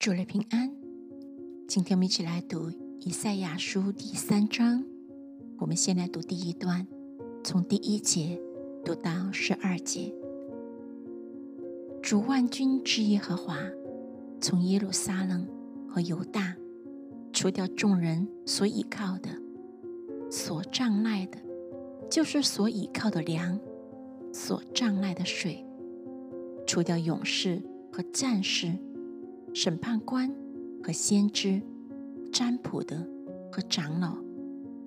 主日平安，今天我们一起来读以赛亚书第三章。我们先来读第一段，从第一节读到十二节。主万军之耶和华从耶路撒冷和犹大除掉众人所倚靠的、所障碍的，就是所倚靠的粮、所障碍的水，除掉勇士和战士。审判官和先知、占卜的和长老、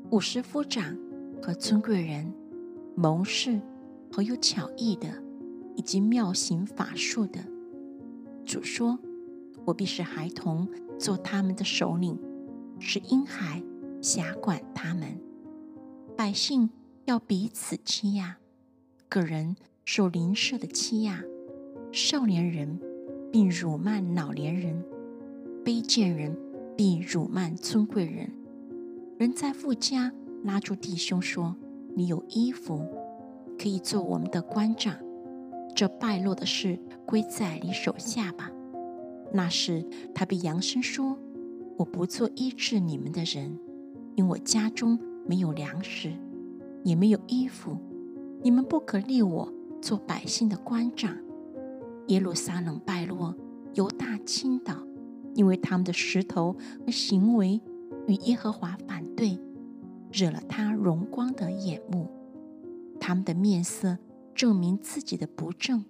五十夫长和尊贵人、谋士和有巧艺的，以及妙行法术的。主说：“我必使孩童做他们的首领，使婴孩辖管他们。百姓要彼此欺压，个人受邻舍的欺压，少年人。”并辱骂老年人，卑贱人必辱骂尊贵人。人在富家拉住弟兄说：“你有衣服，可以做我们的官长。”这败落的事归在你手下吧。那时他必扬声说：“我不做医治你们的人，因我家中没有粮食，也没有衣服。你们不可立我做百姓的官长。”耶路撒冷败落，犹大倾倒，因为他们的石头和行为与耶和华反对，惹了他荣光的眼目。他们的面色证明自己的不正，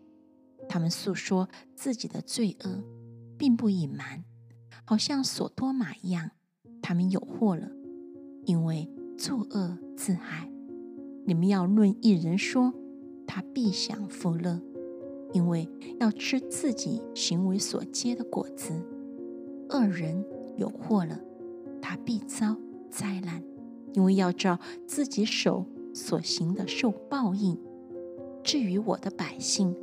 他们诉说自己的罪恶，并不隐瞒，好像索多玛一样。他们有祸了，因为作恶自害。你们要论一人说，他必享福乐。因为要吃自己行为所结的果子，恶人有祸了，他必遭灾难。因为要照自己手所行的受报应。至于我的百姓，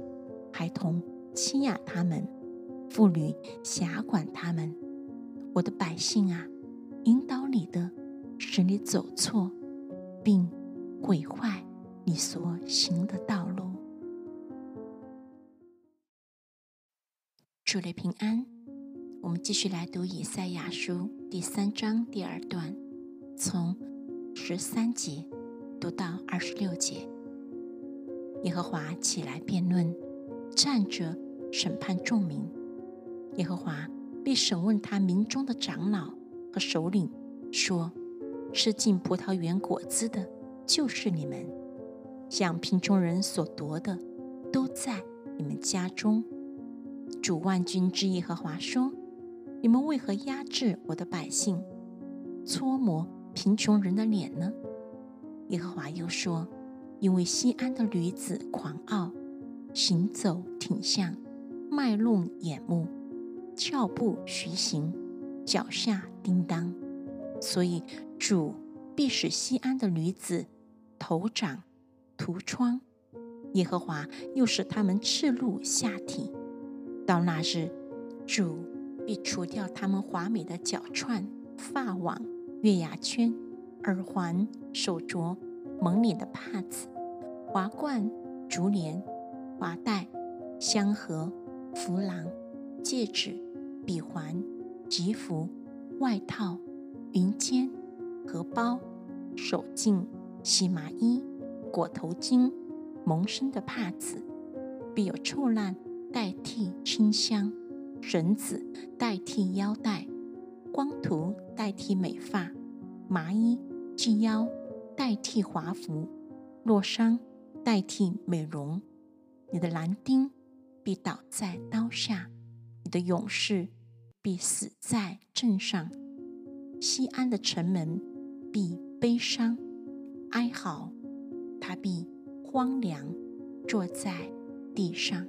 孩童欺压他们，妇女辖管他们。我的百姓啊，引导你的，使你走错，并毁坏你所行的道路。祝你平安。我们继续来读以赛亚书第三章第二段，从十三节读到二十六节。耶和华起来辩论，站着审判众民。耶和华必审问他民中的长老和首领，说：吃尽葡萄园果子的，就是你们；向贫穷人所夺的，都在你们家中。主万军之耶和华说：“你们为何压制我的百姓，搓磨贫穷人的脸呢？”耶和华又说：“因为西安的女子狂傲，行走挺向，卖弄眼目，翘步徐行，脚下叮当，所以主必使西安的女子头长涂疮，耶和华又使他们赤露下体。”到那日，主必除掉他们华美的脚串、发网、月牙圈、耳环、手镯、蒙脸的帕子、华冠、竹帘、华带、香盒、符郎、戒指、笔环、吉服、外套、云肩、荷包、手镜、细麻衣、裹头巾、蒙身的帕子，必有臭烂。代替清香，绳子代替腰带，光图代替美发，麻衣系腰代替华服，落伤代替美容。你的蓝丁必倒在刀下，你的勇士必死在镇上。西安的城门必悲伤哀嚎，他必荒凉，坐在地上。